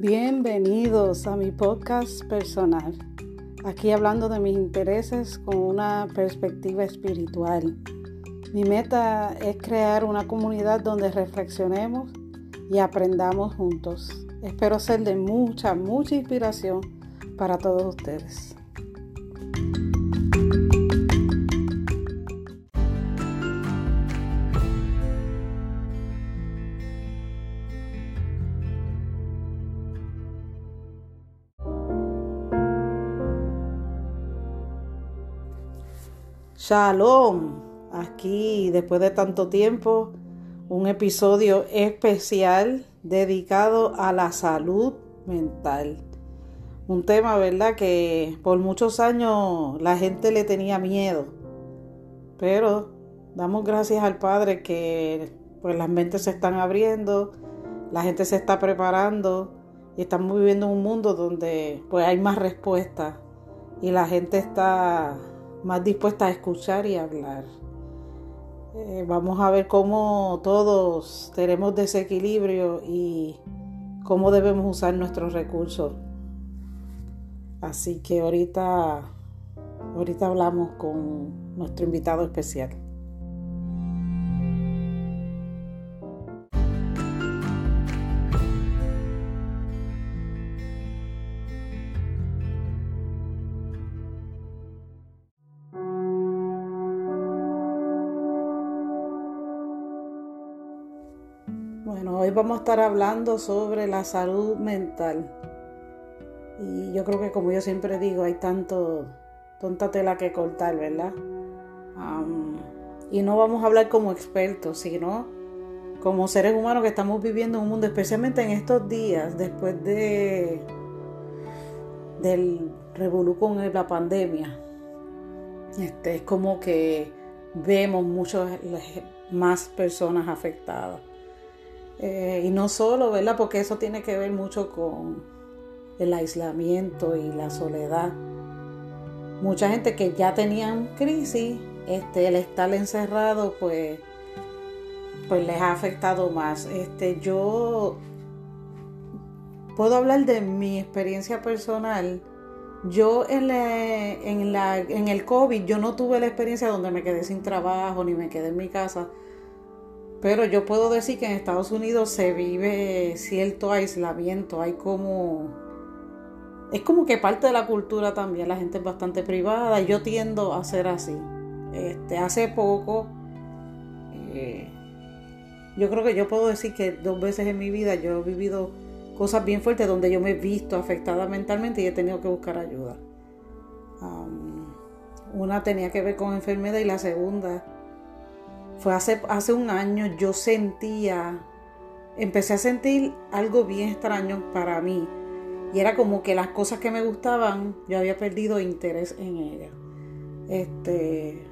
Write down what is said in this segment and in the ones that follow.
Bienvenidos a mi podcast personal. Aquí hablando de mis intereses con una perspectiva espiritual. Mi meta es crear una comunidad donde reflexionemos y aprendamos juntos. Espero ser de mucha, mucha inspiración para todos ustedes. Shalom, aquí después de tanto tiempo, un episodio especial dedicado a la salud mental. Un tema, ¿verdad? Que por muchos años la gente le tenía miedo. Pero damos gracias al Padre que pues las mentes se están abriendo, la gente se está preparando y estamos viviendo en un mundo donde pues hay más respuestas y la gente está más dispuesta a escuchar y hablar. Eh, vamos a ver cómo todos tenemos desequilibrio y cómo debemos usar nuestros recursos. Así que ahorita, ahorita hablamos con nuestro invitado especial. Hoy vamos a estar hablando sobre la salud mental. Y yo creo que como yo siempre digo, hay tanto, tonta tela que cortar, ¿verdad? y no vamos a hablar como expertos, sino como seres humanos que estamos viviendo en un mundo, especialmente en estos días, después de del revolú con la pandemia. Este, es como que vemos muchas más personas afectadas. Eh, y no solo, ¿verdad? Porque eso tiene que ver mucho con el aislamiento y la soledad. Mucha gente que ya tenían crisis, este, el estar encerrado, pues, pues les ha afectado más. Este, yo puedo hablar de mi experiencia personal. Yo en, en, la, en el COVID, yo no tuve la experiencia donde me quedé sin trabajo ni me quedé en mi casa pero yo puedo decir que en Estados Unidos se vive cierto aislamiento, hay como... Es como que parte de la cultura también, la gente es bastante privada yo tiendo a ser así. Este, hace poco, eh, yo creo que yo puedo decir que dos veces en mi vida yo he vivido cosas bien fuertes donde yo me he visto afectada mentalmente y he tenido que buscar ayuda. una tenía que ver con enfermedad y la segunda fue hace, hace un año, yo sentía, empecé a sentir algo bien extraño para mí. Y era como que las cosas que me gustaban, yo había perdido interés en ellas. Este.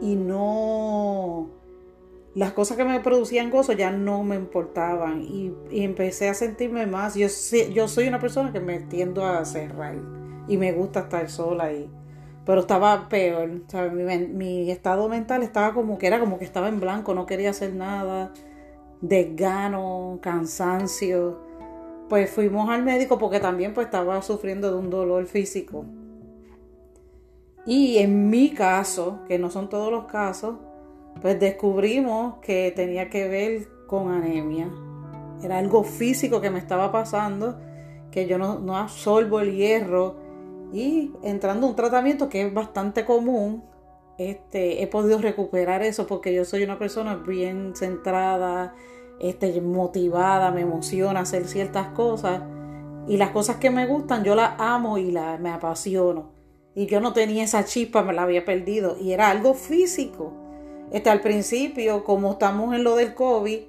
Y no. Las cosas que me producían gozo ya no me importaban. Y, empecé a sentirme más. Yo, yo soy una persona que me tiendo a cerrar. Y me gusta estar sola. Y, pero estaba peor, Mi, estado mental estaba como que era como que estaba en blanco, no quería hacer nada, desgano, cansancio. Pues fuimos al médico porque también pues estaba sufriendo de un dolor físico. Y en mi caso, que no son todos los casos, pues descubrimos que tenía que ver con anemia. Era algo físico que me estaba pasando, que yo no, no absorbo el hierro y entrando a un tratamiento que es bastante común, este, he podido recuperar eso porque yo soy una persona bien centrada, este, motivada, me emociona hacer ciertas cosas y las cosas que me gustan yo las amo y las, me apasiono. Y yo no tenía esa chispa, me la había perdido y era algo físico. Este, al principio, como estamos en lo del COVID,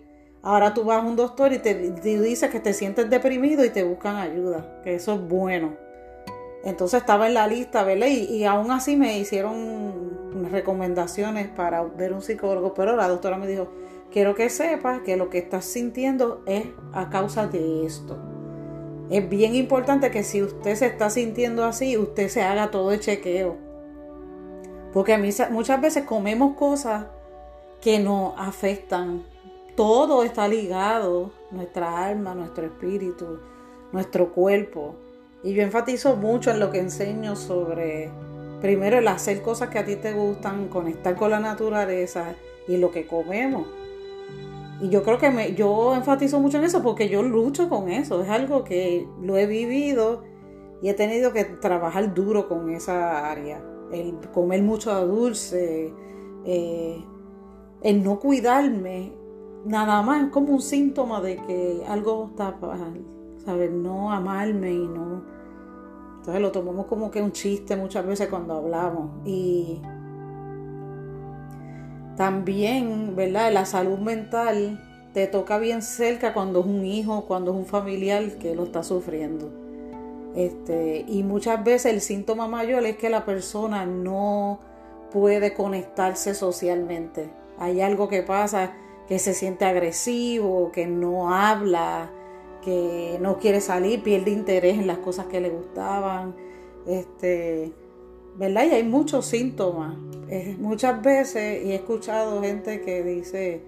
ahora tú vas a un doctor y te, te dice que te sientes deprimido y te buscan ayuda, que eso es bueno. Entonces estaba en la lista, ¿verdad? Y, aún así me hicieron recomendaciones para ver un psicólogo, pero la doctora me dijo, quiero que sepas que lo que estás sintiendo es a causa de esto. Es bien importante que si usted se está sintiendo así, usted se haga todo el chequeo. Porque a mí muchas veces comemos cosas que nos afectan, todo está ligado, nuestra alma, nuestro espíritu, nuestro cuerpo. Y yo enfatizo mucho en lo que enseño sobre, primero, el hacer cosas que a ti te gustan, conectar con la naturaleza y lo que comemos. Y yo creo que me, yo enfatizo mucho en eso porque yo lucho con eso. Es algo que lo he vivido y he tenido que trabajar duro con esa área. El comer mucho dulce, eh, el no cuidarme, nada más como un síntoma de que algo está mal, ¿sabes? No amarme y no... Entonces lo tomamos como que un chiste muchas veces cuando hablamos. Y también, ¿verdad? La salud mental te toca bien cerca cuando es un hijo, cuando es un familiar que lo está sufriendo. Este, y muchas veces el síntoma mayor es que la persona no puede conectarse socialmente. Hay algo que pasa que se siente agresivo, que no habla, que no quiere salir, pierde interés en las cosas que le gustaban. Este, ¿verdad? Y hay muchos síntomas. muchas veces, y he escuchado gente que dice,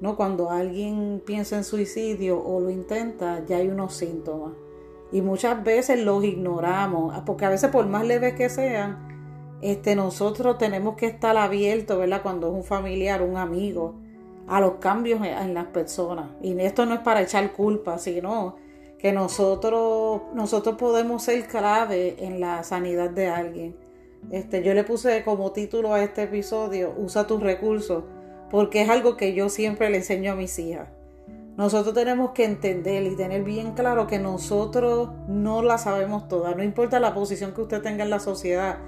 no, cuando alguien piensa en suicidio o lo intenta, ya hay unos síntomas. Y muchas veces los ignoramos, porque a veces por más leves que sean, este, nosotros tenemos que estar abiertos, ¿verdad? Cuando es un familiar, un amigo, a los cambios en las personas. Y esto no es para echar culpa, sino que nosotros, nosotros podemos ser clave en la sanidad de alguien. Este, yo le puse como título a este episodio, usa tus recursos, porque es algo que yo siempre le enseño a mis hijas. Nosotros tenemos que entender y tener bien claro que nosotros no la sabemos toda, no importa la posición que usted tenga en la sociedad,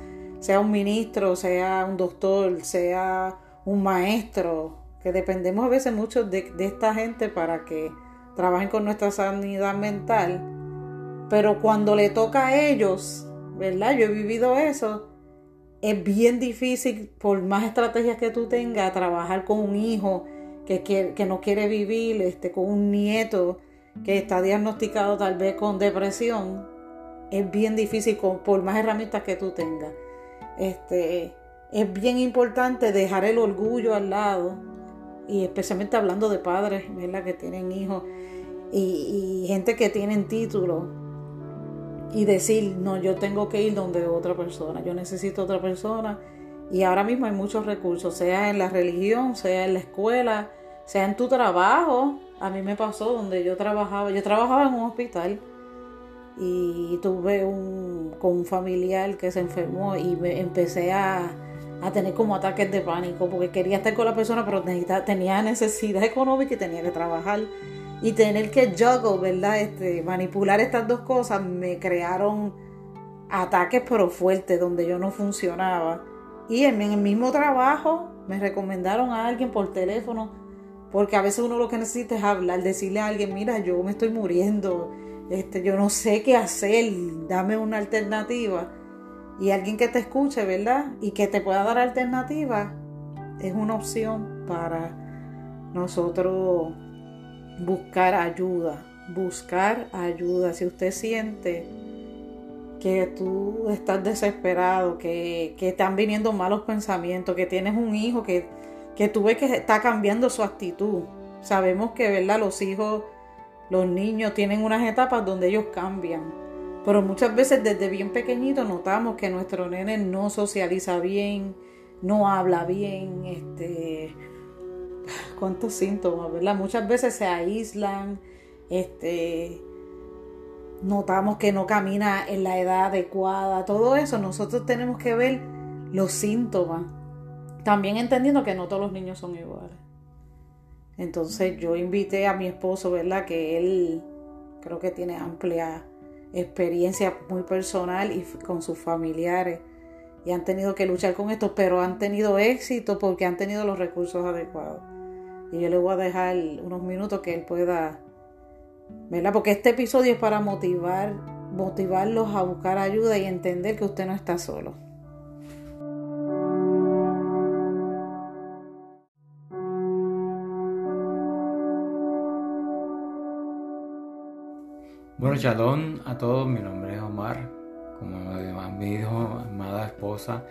sea un ministro, sea un doctor, sea un maestro, que dependemos a veces mucho de, esta gente para que trabajen con nuestra sanidad mental, pero cuando le toca a ellos, ¿verdad? Yo he vivido eso, es bien difícil, por más estrategias que tú tengas, trabajar con un hijo que, que, no quiere vivir, este, con un nieto que está diagnosticado tal vez con depresión, es bien difícil con, por más herramientas que tú tengas. Este, es bien importante dejar el orgullo al lado y especialmente hablando de padres, ¿verdad? Que tienen hijos y, y gente que tienen títulos y decir, no, yo tengo que ir donde otra persona, yo necesito otra persona. Y ahora mismo hay muchos recursos, sea en la religión, sea en la escuela, sea en tu trabajo. A mí me pasó donde yo trabajaba, yo trabajaba en un hospital y tuve un, con un familiar que se enfermó y me empecé a, a tener como ataques de pánico porque quería estar con la persona pero tenía necesidad económica y tenía que trabajar y tener que juggle, ¿verdad? Este, manipular estas dos cosas me crearon ataques pero fuertes donde yo no funcionaba. Y en, el mismo trabajo me recomendaron a alguien por teléfono, porque a veces uno lo que necesita es hablar, decirle a alguien, mira, yo me estoy muriendo, este, yo no sé qué hacer, dame una alternativa. Y alguien que te escuche, ¿verdad? Y que te pueda dar alternativa, es una opción para nosotros buscar ayuda, buscar ayuda. Si usted siente que tú estás desesperado, que, que están viniendo malos pensamientos, que tienes un hijo que, que tú ves que está cambiando su actitud. Sabemos que, ¿verdad? Los hijos, los niños tienen unas etapas donde ellos cambian. Pero muchas veces desde bien pequeñito notamos que nuestro nene no socializa bien, no habla bien, este, cuántos síntomas, ¿verdad? Muchas veces se aíslan, este, notamos que no camina en la edad adecuada, todo eso, nosotros tenemos que ver los síntomas. También entendiendo que no todos los niños son iguales. Entonces yo invité a mi esposo, ¿verdad? Que él creo que tiene amplia experiencia muy personal y con sus familiares y han tenido que luchar con esto, pero han tenido éxito porque han tenido los recursos adecuados. Y yo le voy a dejar unos minutos que él pueda, ¿verdad? Porque este episodio es para motivar, motivarlos a buscar ayuda y entender que usted no está solo. Bueno, shalom a todos, mi nombre es Omar, como me dijo amada esposa,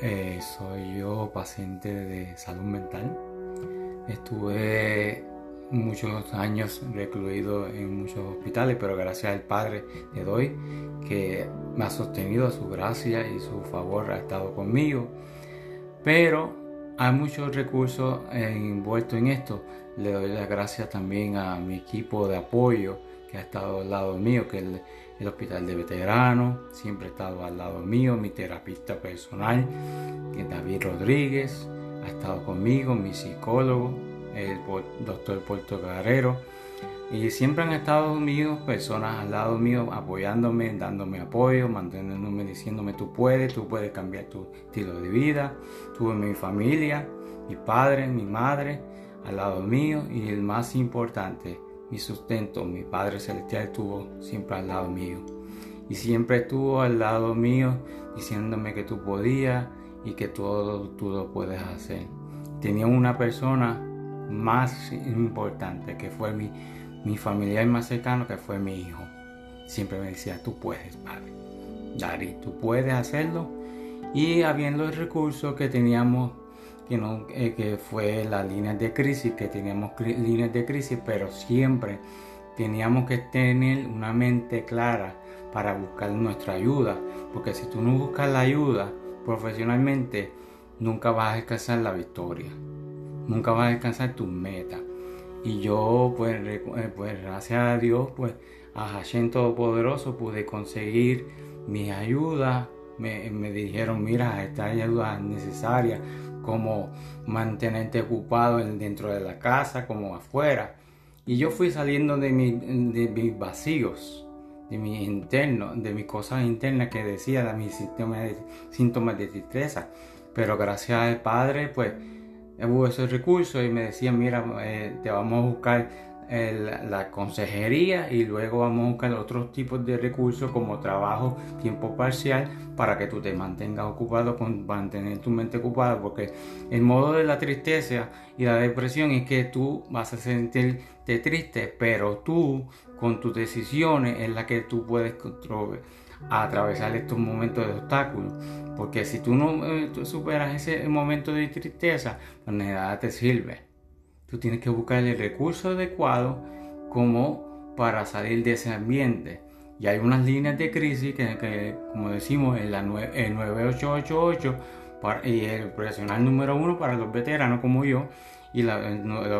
eh, soy yo paciente de salud mental Estuve muchos años recluido en muchos hospitales, pero gracias al Padre le doy que me ha sostenido, su gracia y su favor ha estado conmigo. Pero hay muchos recursos envueltos en esto. Le doy las gracias también a mi equipo de apoyo que ha estado al lado mío, que es el, Hospital de Veteranos, siempre ha estado al lado mío, mi terapista personal, que es David Rodríguez, ha estado conmigo, mi psicólogo, el doctor Puerto Carrero. Y siempre han estado conmigo personas al lado mío apoyándome, dándome apoyo, manteniéndome, diciéndome tú puedes, tú puedes cambiar tu estilo de vida. Tuve mi familia, mi padre, mi madre al lado mío y el más importante, mi sustento, mi Padre Celestial estuvo siempre al lado mío. Y siempre estuvo al lado mío diciéndome que tú podías y que todo tú lo puedes hacer. Tenía una persona más importante que fue mi, mi familiar más cercano, que fue mi hijo. Siempre me decía, tú puedes, padre. Dari, tú puedes hacerlo. Y habiendo el recurso que teníamos, que, eh, que fue las líneas de crisis, que teníamos líneas de crisis, pero siempre teníamos que tener una mente clara para buscar nuestra ayuda. Porque si tú no buscas la ayuda profesionalmente, nunca vas a alcanzar la victoria nunca vas a alcanzar tu meta. Y yo, pues, eh, pues gracias a Dios, pues a Hashem Todopoderoso pude conseguir mi ayuda. Me, dijeron, mira, esta ayuda es necesaria, como mantenerte ocupado dentro de la casa, como afuera. Y yo fui saliendo de, de mis vacíos, de mis internos, de mis cosas internas que decía, de mis síntomas de, de tristeza. Pero gracias al Padre, pues hubo esos recursos y me decían, mira, eh, te vamos a buscar la consejería y luego vamos a buscar otros tipos de recursos como trabajo, tiempo parcial, para que tú te mantengas ocupado, con mantener tu mente ocupada, porque el modo de la tristeza y la depresión es que tú vas a sentirte triste, pero tú con tus decisiones es la que tú puedes controlar a atravesar estos momentos de obstáculos. Porque si tú no eh, superas ese momento de tristeza, pues nada te sirve. Tú tienes que buscar el recurso adecuado como para salir de ese ambiente. Y hay unas líneas de crisis que, como decimos, en la el 9888 y el profesional número uno para los veteranos como yo y las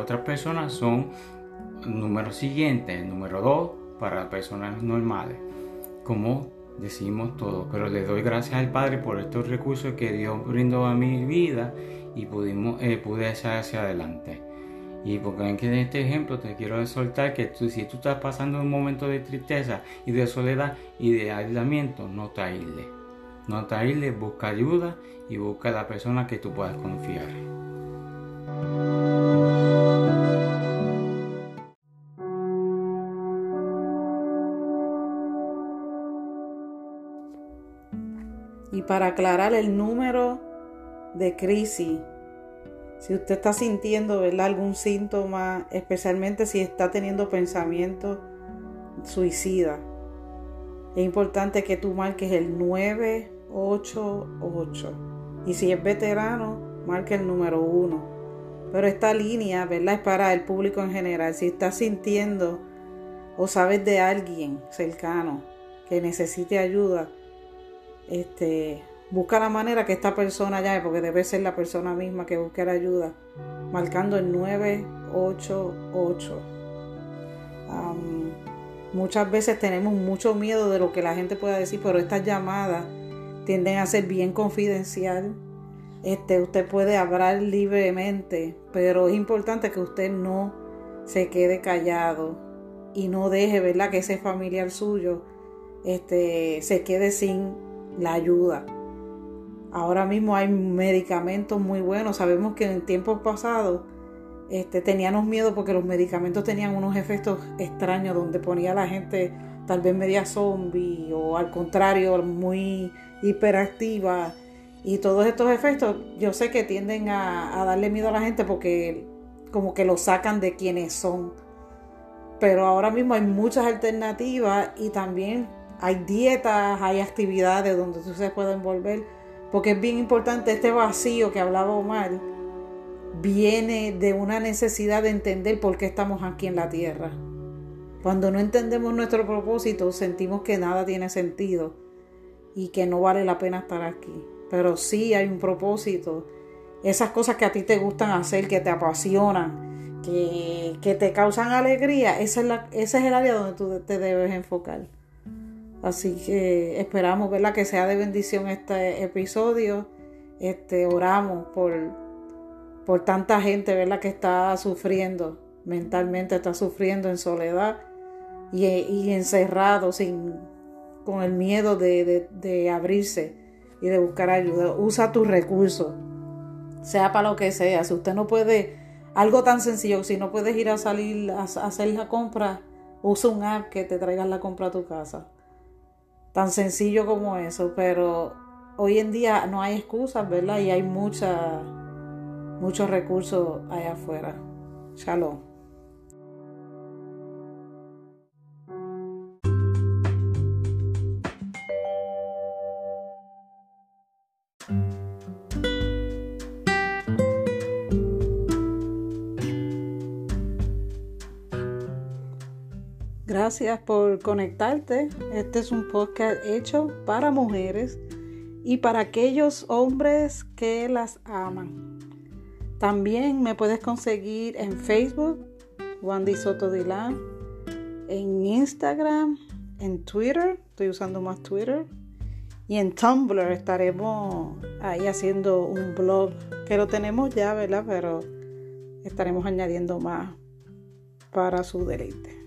otras personas son número siguiente, el número dos para personas normales, como decimos todo, pero le doy gracias al Padre por estos recursos que Dios brindó a mi vida y pudimos, eh, pude echar hacia adelante. Y porque en este ejemplo te quiero exhortar que si tú estás pasando un momento de tristeza y de soledad y de aislamiento, no te aísles. No te aísles, busca ayuda y busca a la persona que tú puedas confiar. para aclarar el número de crisis, si usted está sintiendo algún síntoma, especialmente si está teniendo pensamientos suicidas, es importante que tú marques el 988. Y si es veterano, marque el número 1. Pero esta línea, ¿verdad? Es para el público en general. Si estás sintiendo o sabes de alguien cercano que necesite ayuda, este, busca la manera que esta persona llame, porque debe ser la persona misma que busque la ayuda, marcando el 988. muchas veces tenemos mucho miedo de lo que la gente pueda decir, pero estas llamadas tienden a ser bien confidencial. Este, usted puede hablar libremente, pero es importante que usted no se quede callado y no deje, ¿verdad?, que ese familiar suyo este, se quede sin la ayuda. Ahora mismo hay medicamentos muy buenos. Sabemos que en tiempos pasados este, teníamos miedo porque los medicamentos tenían unos efectos extraños donde ponía a la gente tal vez media zombie o al contrario muy hiperactiva. Y todos estos efectos yo sé que tienden a, darle miedo a la gente porque como que lo sacan de quienes son. Pero ahora mismo hay muchas alternativas y también hay dietas, hay actividades donde tú se puede envolver, porque es bien importante este vacío que hablaba Omar, viene de una necesidad de entender por qué estamos aquí en la tierra. Cuando no entendemos nuestro propósito, sentimos que nada tiene sentido y que no vale la pena estar aquí. Pero sí hay un propósito. Esas cosas que a ti te gustan hacer, que te apasionan, que, te causan alegría, esa es la, ese es el área donde tú te debes enfocar. Así que esperamos verla que sea de bendición este episodio. Este, oramos por, por tanta gente ¿verdad? que está sufriendo mentalmente, está sufriendo en soledad y, encerrado sin, con el miedo de, abrirse y de buscar ayuda. Usa tus recursos, sea para lo que sea. Si usted no puede, algo tan sencillo, si no puedes ir a salir a, hacer la compra, usa un app que te traiga la compra a tu casa. Tan sencillo como eso, pero hoy en día no hay excusas, ¿verdad? Y hay mucha, muchos recursos allá afuera. Shalom. Gracias por conectarte. Este es un podcast hecho para mujeres y para aquellos hombres que las aman. También me puedes conseguir en Facebook, Wandy Soto Dilán, en Instagram, en Twitter, estoy usando más Twitter, y en Tumblr estaremos ahí haciendo un blog que lo tenemos ya, ¿verdad? Pero estaremos añadiendo más para su deleite.